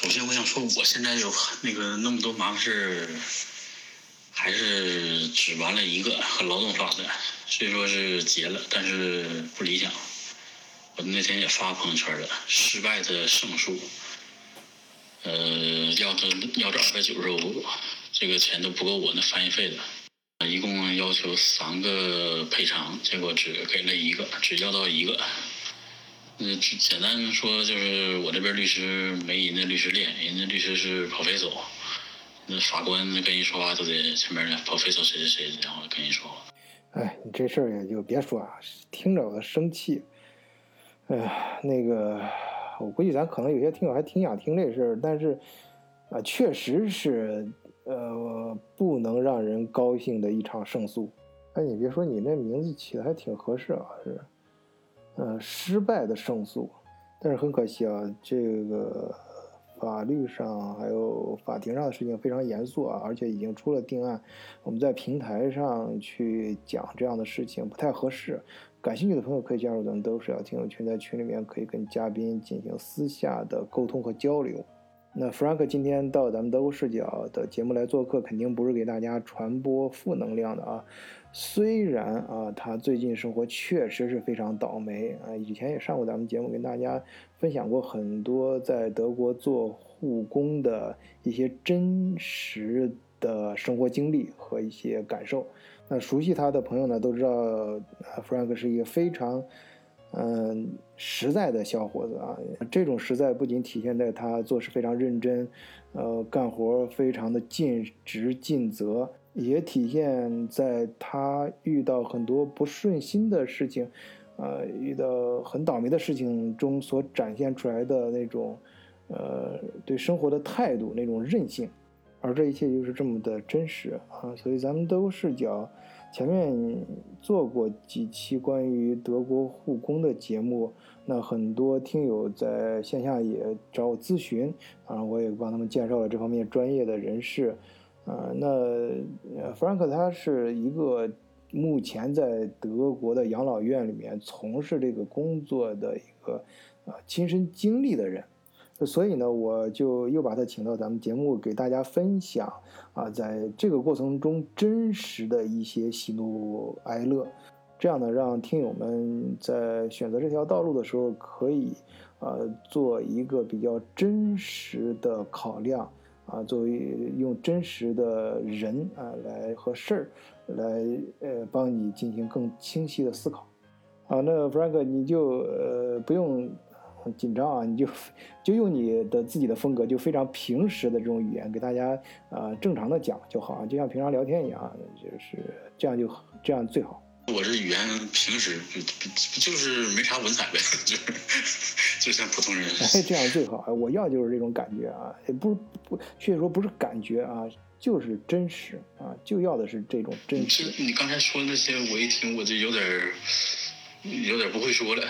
首先我想说，我现在有那个那么多麻烦事儿，还是只完了一个和劳动法的，虽说是结了，但是不理想。我那天也发朋友圈了，失败的胜诉，呃，要他要这二百九十五，这个钱都不够我那翻译费的。一共要求三个赔偿，结果只给了一个，只要到一个。嗯，简单说就是我这边律师没人家律师练，人家律师是跑飞走，那法官跟人说话都得前面跑飞走谁谁谁，然后跟人说话。哎，你这事儿也就别说啊，听着我都生气。哎呀，那个，我估计咱可能有些听友还挺想听这事儿，但是啊，确实是。呃，不能让人高兴的一场胜诉。哎，你别说，你那名字起的还挺合适啊，是，呃，失败的胜诉。但是很可惜啊，这个法律上还有法庭上的事情非常严肃啊，而且已经出了定案。我们在平台上去讲这样的事情不太合适。感兴趣的朋友可以加入咱们都是要听友群，在群里面可以跟嘉宾进行私下的沟通和交流。那 Frank 今天到咱们德国视角的节目来做客，肯定不是给大家传播负能量的啊。虽然啊，他最近生活确实是非常倒霉啊，以前也上过咱们节目，跟大家分享过很多在德国做护工的一些真实的生活经历和一些感受。那熟悉他的朋友呢，都知道 Frank 是一个非常。嗯，实在的小伙子啊，这种实在不仅体现在他做事非常认真，呃，干活非常的尽职尽责，也体现在他遇到很多不顺心的事情，呃，遇到很倒霉的事情中所展现出来的那种，呃，对生活的态度，那种韧性，而这一切又是这么的真实啊，所以咱们都视角。前面做过几期关于德国护工的节目，那很多听友在线下也找我咨询，啊，我也帮他们介绍了这方面专业的人士，啊，那弗兰克他是一个目前在德国的养老院里面从事这个工作的一个啊亲身经历的人。所以呢，我就又把他请到咱们节目，给大家分享啊，在这个过程中真实的一些喜怒哀乐，这样呢，让听友们在选择这条道路的时候，可以呃做一个比较真实的考量啊，作为用真实的人啊来和事儿来呃帮你进行更清晰的思考。好，那 Frank 你就呃不用。很紧张啊！你就就用你的自己的风格，就非常平时的这种语言给大家啊正常的讲就好啊，就像平常聊天一样，就是这样就这样最好。我这语言平时就是没啥文采呗，就是就像普通人。哎，这样最好。我要就是这种感觉啊，也不不，确实说不是感觉啊，就是真实啊，就要的是这种真实。你刚才说那些，我一听我就有点有点不会说了，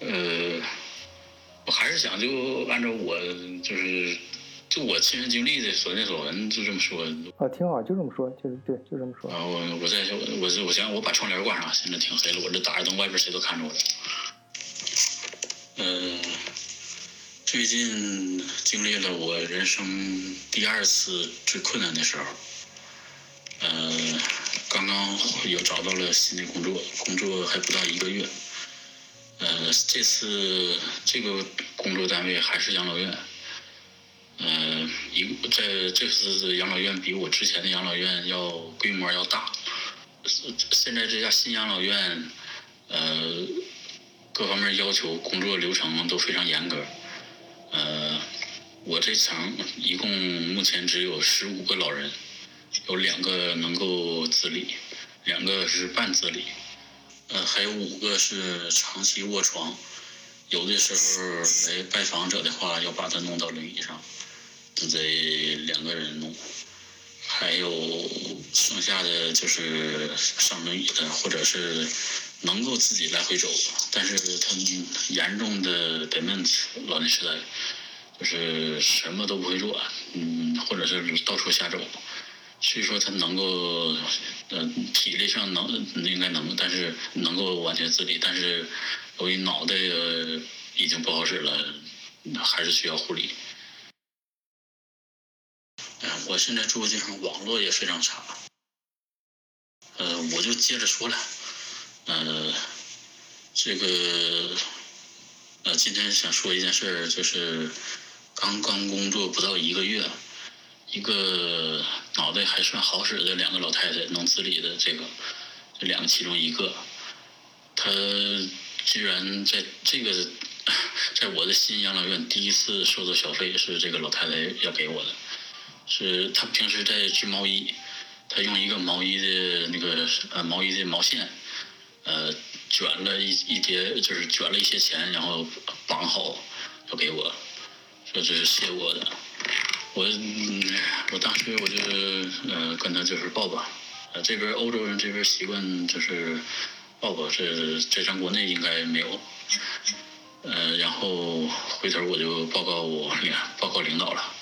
呃。我还是想就按照我就是就我亲身经历的所见所闻就这么说啊，挺好，就这么说，就是对，就这么说。啊，我我在我我我想我把窗帘挂上，现在挺黑了，我这打着灯，外边谁都看着我了。嗯，最近经历了我人生第二次最困难的时候，呃，刚刚又找到了新的工作，工作还不到一个月。呃，这次这个工作单位还是养老院，呃，一在这次养老院比我之前的养老院要规模要大。现在这家新养老院，呃，各方面要求、工作流程都非常严格。呃，我这层一共目前只有十五个老人，有两个能够自理，两个是半自理。呃，还有五个是长期卧床，有的时候来拜访者的话，要把他弄到轮椅上，都得两个人弄。还有剩下的就是上轮椅的，或者是能够自己来回走，但是他们严重的 dementia 老年痴呆，就是什么都不会做，嗯，或者是到处瞎走。所以说他能够，呃，体力上能应该能，但是能够完全自理，但是由于脑袋已经不好使了，还是需要护理。我现在住的地方网络也非常差。呃，我就接着说了，呃，这个，呃，今天想说一件事儿，就是刚刚工作不到一个月，一个脑袋还算好使的两个老太太能自理的这个，这两个其中一个，她居然在这个，在我的新养老院第一次收到小费是这个老太太要给我的，是她平时在织毛衣。她用一个毛衣的那个呃毛衣的毛线，呃卷了一一叠，就是卷了一些钱，然后绑好要给我，说这是谢我的。我我当时我就呃跟他就是抱抱，呃这边欧洲人这边习惯就是抱抱，这这咱国内应该没有。呃然后回头我就报告我领报告领导了。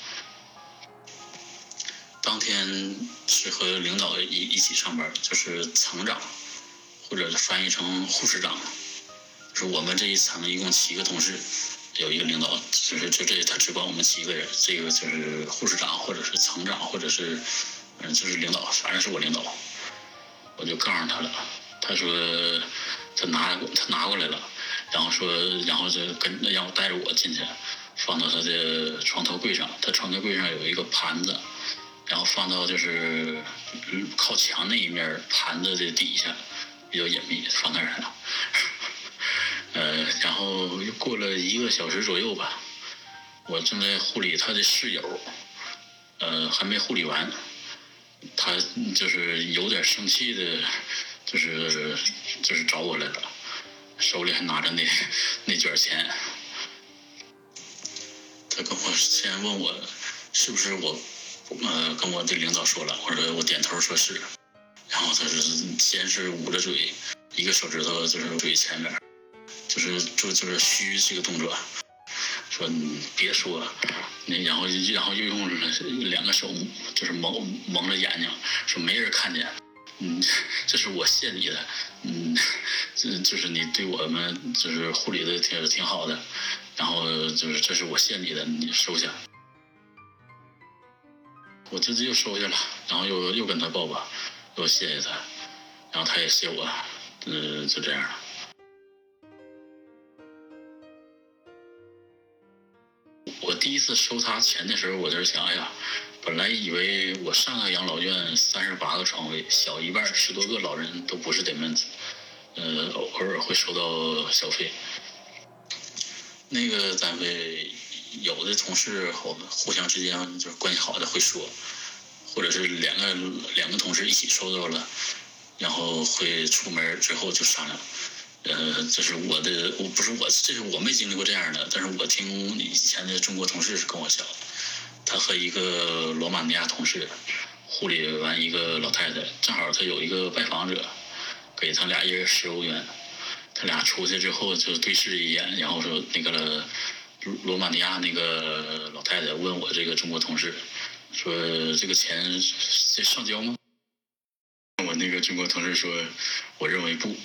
当天是和领导一一起上班，就是层长，或者翻译成护士长。就是我们这一层一共七个同事，有一个领导，就是就这他只管我们七个人。这个就是护士长，或者是层长，或者是嗯就是领导，反正是我领导。我就告诉他了，他说他拿他拿过来了，然后说然后就跟让我带着我进去，放到他的床头柜上。他床头柜上有一个盘子。然后放到就是靠墙那一面盘子的底下，比较隐秘，放那了。呃，然后又过了一个小时左右吧，我正在护理他的室友，呃，还没护理完，他就是有点生气的，就是就是找我来了，手里还拿着那那卷钱，他跟我先问我是不是我。呃，跟我的领导说了，我说我点头说是，然后他是先是捂着嘴，一个手指头就是嘴前面，就是就就是虚这个动作，说你别说，那然后然后又用两个手就是蒙蒙着眼睛，说没人看见，嗯，这是我谢你的，嗯，这就是你对我们就是护理的挺挺好的，然后就是这是我谢你的，你收下。我直接又收下了，然后又又跟他抱抱，又谢谢他，然后他也谢我，嗯，就这样了。第一次收他钱的时候，我就是想，哎呀，本来以为我上个养老院三十八个床位，小一半十多个老人都不是 dementia，呃，偶尔会收到小费。那个单位。有的同事我们互相之间就是关系好的会说，或者是两个两个同事一起收到了，然后会出门之后就商量。呃，这是我的，我不是我，这是我没经历过这样的，但是我听以前的中国同事是跟我讲，他和一个罗马尼亚同事护理完一个老太太，正好他有一个拜访者，给他俩一人十欧元，他俩出去之后就对视一眼，然后说那个。罗马尼亚那个老太太问我这个中国同事，说这个钱上交吗？我那个中国同事说，我认为不。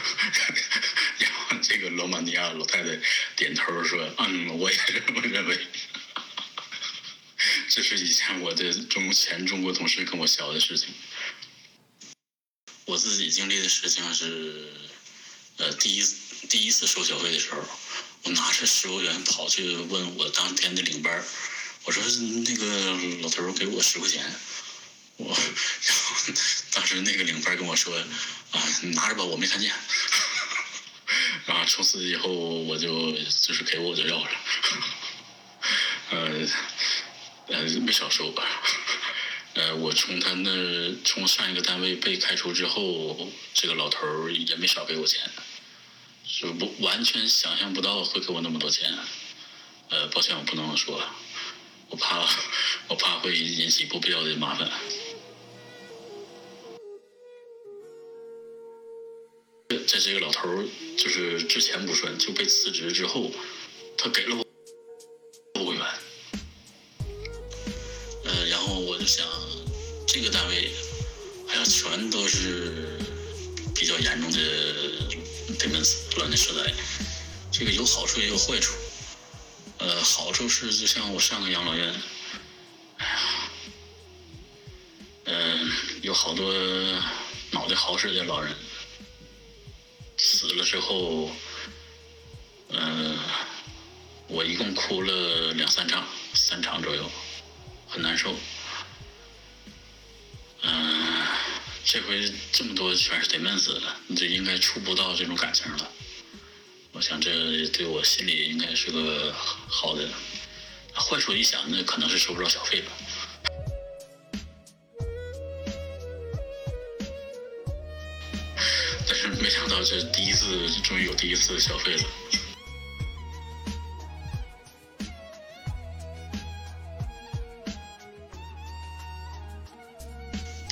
然后这个罗马尼亚老太太点头说，嗯，我也这么认为。这是以前我的中前中国同事跟我学的事情。我自己经历的事情是，呃，第一第一次收小费的时候。我拿着十欧元跑去问我当天的领班，我说那个老头给我十块钱，我然后 当时那个领班跟我说啊，你拿着吧，我没看见。然后从此以后我就就是给我就要了，呃呃没少收吧。呃，我从他那从上一个单位被开除之后，这个老头儿也没少给我钱。就不完全想象不到会给我那么多钱，呃，抱歉，我不能说，我怕我怕会引起不必要的麻烦。在这个老头就是之前不算，就被辞职之后，他给了我六元，呃，然后我就想，这个单位，哎呀，全都是比较严重的。这门子乱的时代，这个有好处也有坏处。呃，好处是就像我上个养老院，哎呀，嗯有好多脑袋好使的老人死了之后，嗯、我一共哭了两三场，三场左右，很难受。嗯、这回这么多全是得闷死的，这应该触不到这种感情了。我想这对我心里应该是个好的。坏处一想，那可能是收不着小费了。是没想到这第一次，终于有第一次消费了。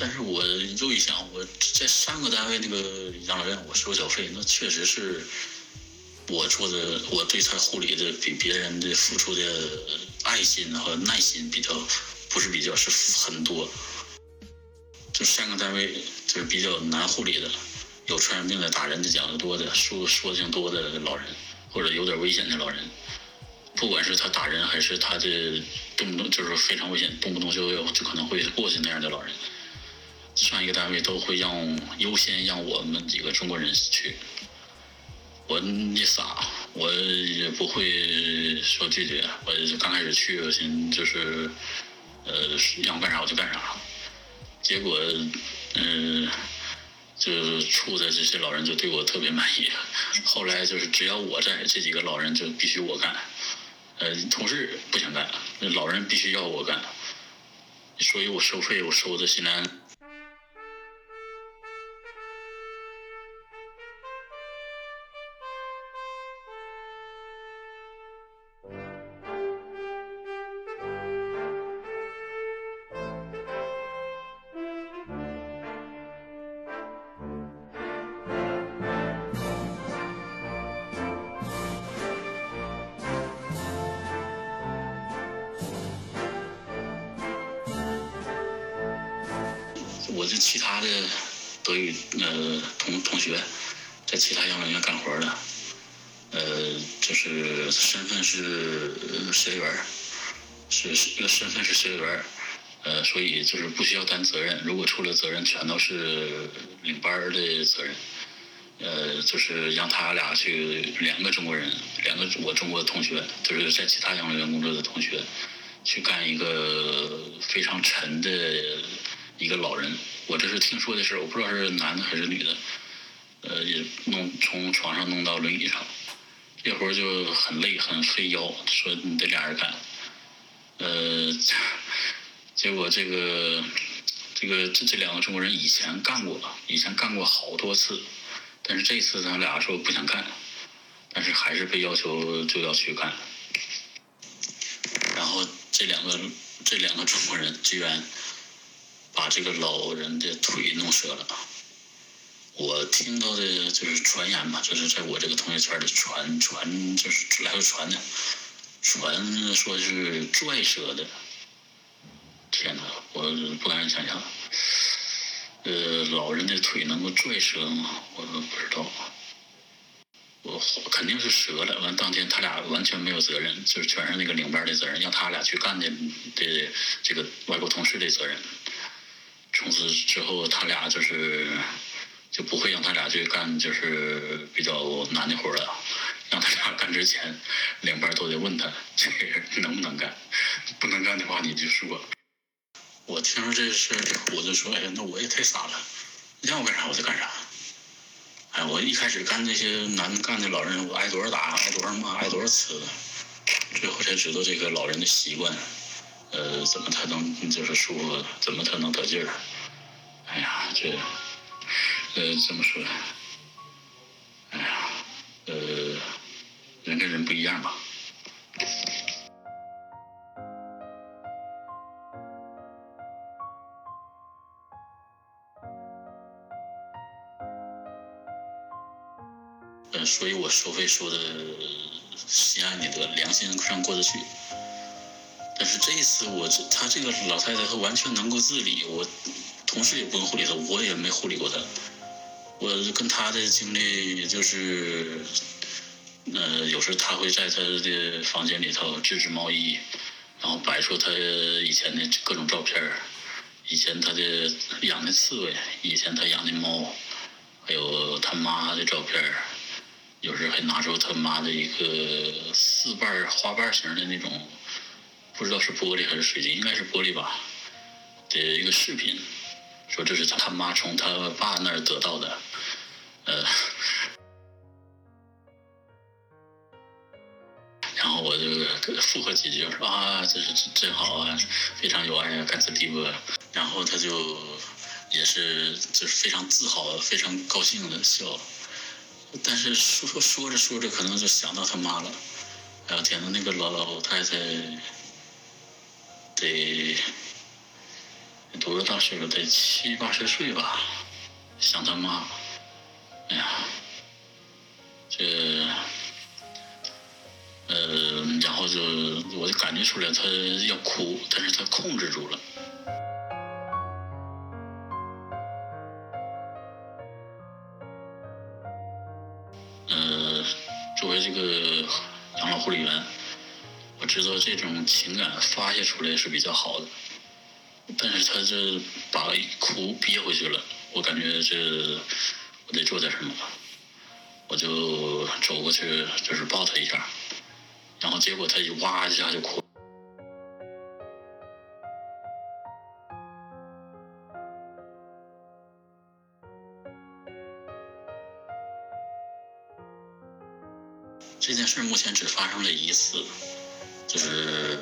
但是我又一想，我在上个单位那个养老院，我收小费，那确实是我做的，我对他护理的比别人的付出的爱心和耐心比较，不是比较，是很多。就上个单位就是比较难护理的，有传染病的、打人的、讲的多的、说说的挺多的老人，或者有点危险的老人，不管是他打人还是他的动不动就是非常危险，动不动就要就可能会过去那样的老人，上一个单位都会让优先让我们几个中国人去。我也傻，我也不会说拒绝。我刚开始去，我寻就是，呃，让我干啥我就干啥。结果，嗯、就处的这些老人就对我特别满意。后来就是只要我在，这几个老人就必须我干。呃，同事不想干，老人必须要我干。所以我收费我收的心安。我这其他的德语呃同同学，在其他养老院干活的，呃，就是身份是学员，是是身份是学员，呃，所以就是不需要担责任，如果出了责任，全都是领班的责任。呃，就是让他俩去两个中国人，两个我中国同学，就是在其他养老院工作的同学，去干一个非常沉的一个老人。我这是听说的事儿，我不知道是男的还是女的。呃，也弄从床上弄到轮椅上，这活儿就很累，很费腰，说你得俩人干。呃，结果这个这个这这两个中国人以前干过，以前干过好多次。但是这次他俩说不想干，但是还是被要求就要去干。然后这两个这两个中国人居然把这个老人的腿弄折了。我听到的就是传言嘛，就是在我这个同学圈里传传，就是来回传的，传说是拽折的。天哪，我不敢想象。呃，老人的腿能够拽折吗？我都不知道。我肯定是折了。完当天他俩完全没有责任，就是全是那个领班的责任，让他俩去干的的这个外国同事的责任。从此之后，他俩就是就不会让他俩去干就是比较难的活了。让他俩干之前，两班都得问他这个人能不能干，不能干的话你就说。我听说这事儿，我就说，哎呀，那我也太傻了，让我干啥我就干啥。哎，我一开始干那些难干的老人，我挨多少打，挨多少骂，挨多少呲，最后才知道这个老人的习惯，呃，怎么才能就是舒服，怎么才能得劲儿。哎呀，这，呃，怎么说？哎呀，呃，人跟人不一样吧。呃，所以我收费收的心安理得，良心上过得去。但是这一次我这他这个老太太她完全能够自理，我同事也不用护理她，我也没护理过她。我跟她的经历就是，呃，有时候她会在她的房间里头织织毛衣，然后摆出她以前的各种照片，以前她的养的刺猬，以前她养的猫，还有他妈的照片，有时还拿出他妈的一个四瓣花瓣形的那种，不知道是玻璃还是水晶，应该是玻璃吧的一个饰品，说这是他他妈从他爸那儿得到的，呃。然后我就附和几句，说啊，这是真好啊，非常有爱啊，感谢地波。然后他就也是就是非常自豪、非常高兴的笑。但是说说着说着，可能就想到他妈了。哎呀天呐，那个老老太太得多大岁数？得七八十岁吧？想他妈，哎呀，这。呃，然后就我就感觉出来他要哭，但是他控制住了。呃，作为这个养老护理员，我知道这种情感发泄出来是比较好的，但是他这把哭憋回去了，我感觉这我得做点什么，我就走过去就是抱他一下。然后结果他一哇一下就哭。这件事目前只发生了一次，就是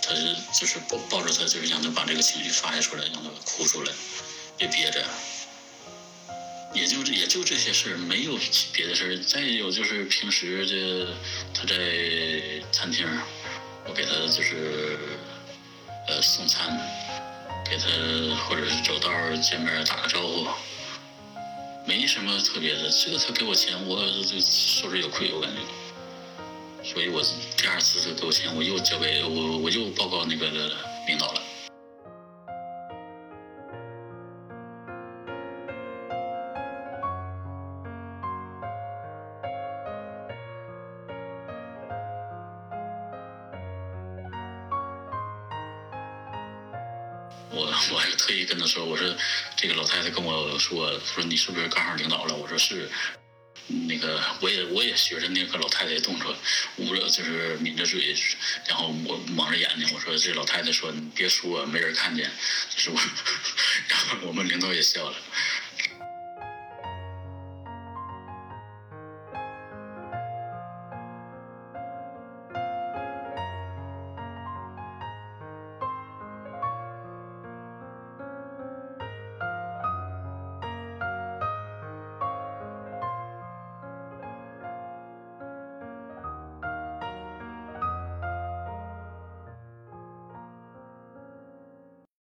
他是就是抱抱着他，就是让他把这个情绪发泄出来，让他哭出来，别憋着。也就也就这些事儿，没有别的事儿。再有就是平时这他在餐厅，我给他就是呃送餐，给他或者是走道见面打个招呼，没什么特别的。这个他给我钱，我就受之有愧，我感觉。所以我第二次他给我钱，我又交给我我又报告那个领导了。我我还特意跟他说，我说这个老太太跟我说说你是不是刚好领导了？我说是，那个我也我也学着那个老太太动作，捂着就是抿着嘴，然后我蒙着眼睛。我说这老太太说你别说，没人看见，就是我。然后我们领导也笑了。